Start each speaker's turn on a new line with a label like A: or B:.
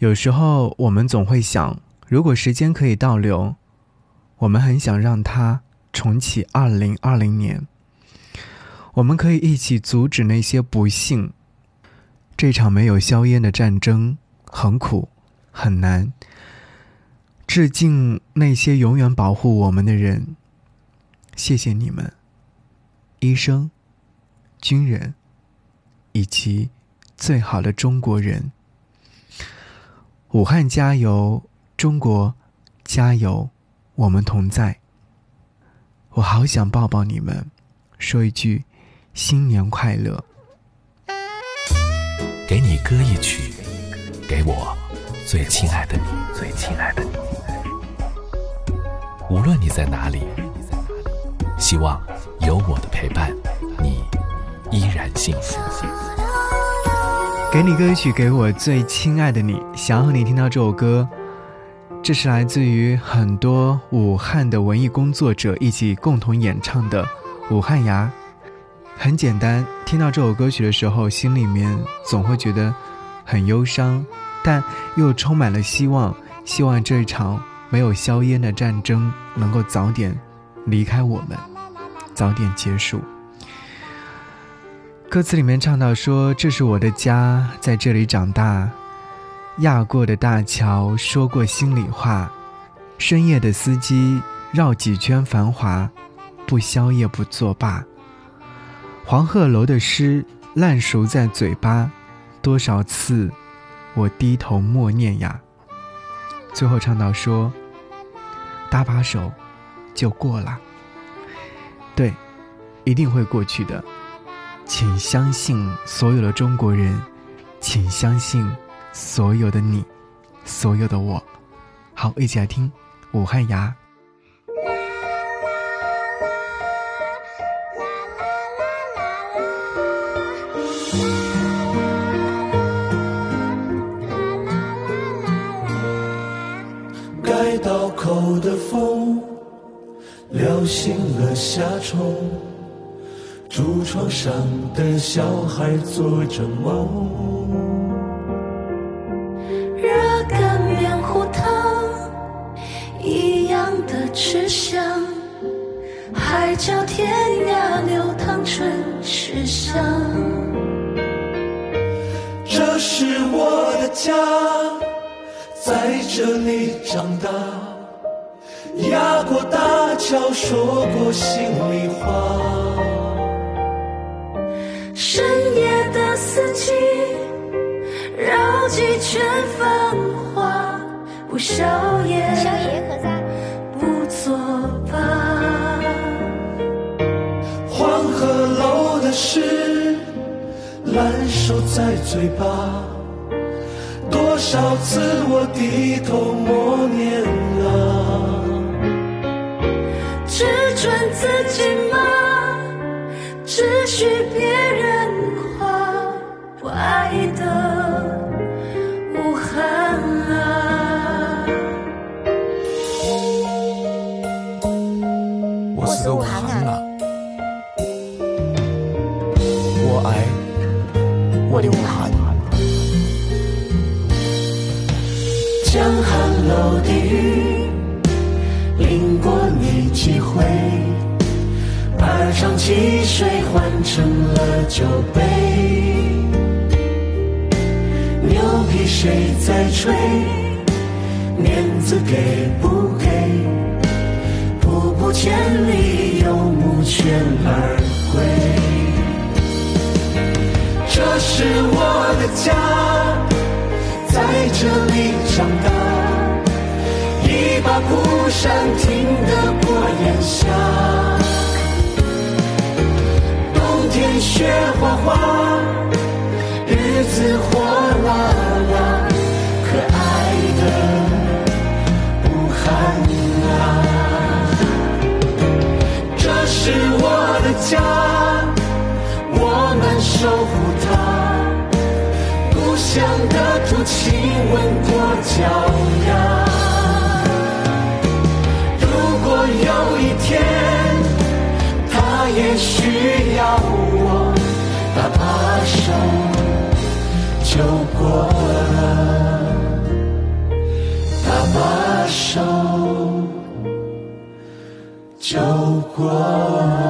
A: 有时候我们总会想，如果时间可以倒流，我们很想让它重启二零二零年。我们可以一起阻止那些不幸。这场没有硝烟的战争很苦，很难。致敬那些永远保护我们的人，谢谢你们，医生、军人，以及最好的中国人。武汉加油，中国加油，我们同在。我好想抱抱你们，说一句新年快乐。
B: 给你歌一曲，给我最亲爱的你，最亲爱的你。无论你在哪里，希望有我的陪伴，你依然幸福。
A: 给你歌曲，给我最亲爱的你。想要和你听到这首歌，这是来自于很多武汉的文艺工作者一起共同演唱的《武汉伢》。很简单，听到这首歌曲的时候，心里面总会觉得很忧伤，但又充满了希望。希望这一场没有硝烟的战争能够早点离开我们，早点结束。歌词里面唱到说：“这是我的家，在这里长大，压过的大桥，说过心里话，深夜的司机绕几圈繁华，不宵夜不作罢。黄鹤楼的诗烂熟在嘴巴，多少次我低头默念呀。”最后唱到说：“搭把手，就过了。对，一定会过去的。”请相信所有的中国人，请相信所有的你，所有的我。好，一起来听《武汉伢》。
C: 该道口的风，撩醒了夏虫。竹床上的小孩做着梦，
D: 热干面糊汤一样的吃香，海角天涯流淌春池香。
C: 这是我的家，在这里长大，压过大桥，说过心里话。
D: 深夜的四季，绕几圈繁华，不宵夜，不作罢。
C: 黄鹤楼的诗，烂熟在嘴巴，多少次我低头默念啊，
D: 只准自己
E: 我的武汉。
C: 江汉楼的雨淋过你几回？二涨汽水换成了酒杯。牛皮谁在吹？面子给不给？步步千里，游牧犬儿归。这是我的家，在这里长大，一把蒲扇，挺得过炎夏，冬天雪花花，日子火辣辣，可爱的武汉啊，这是我的家，我们守护。像的土亲吻过脚丫如果有一天他也需要我搭把手就过了搭把手就过。了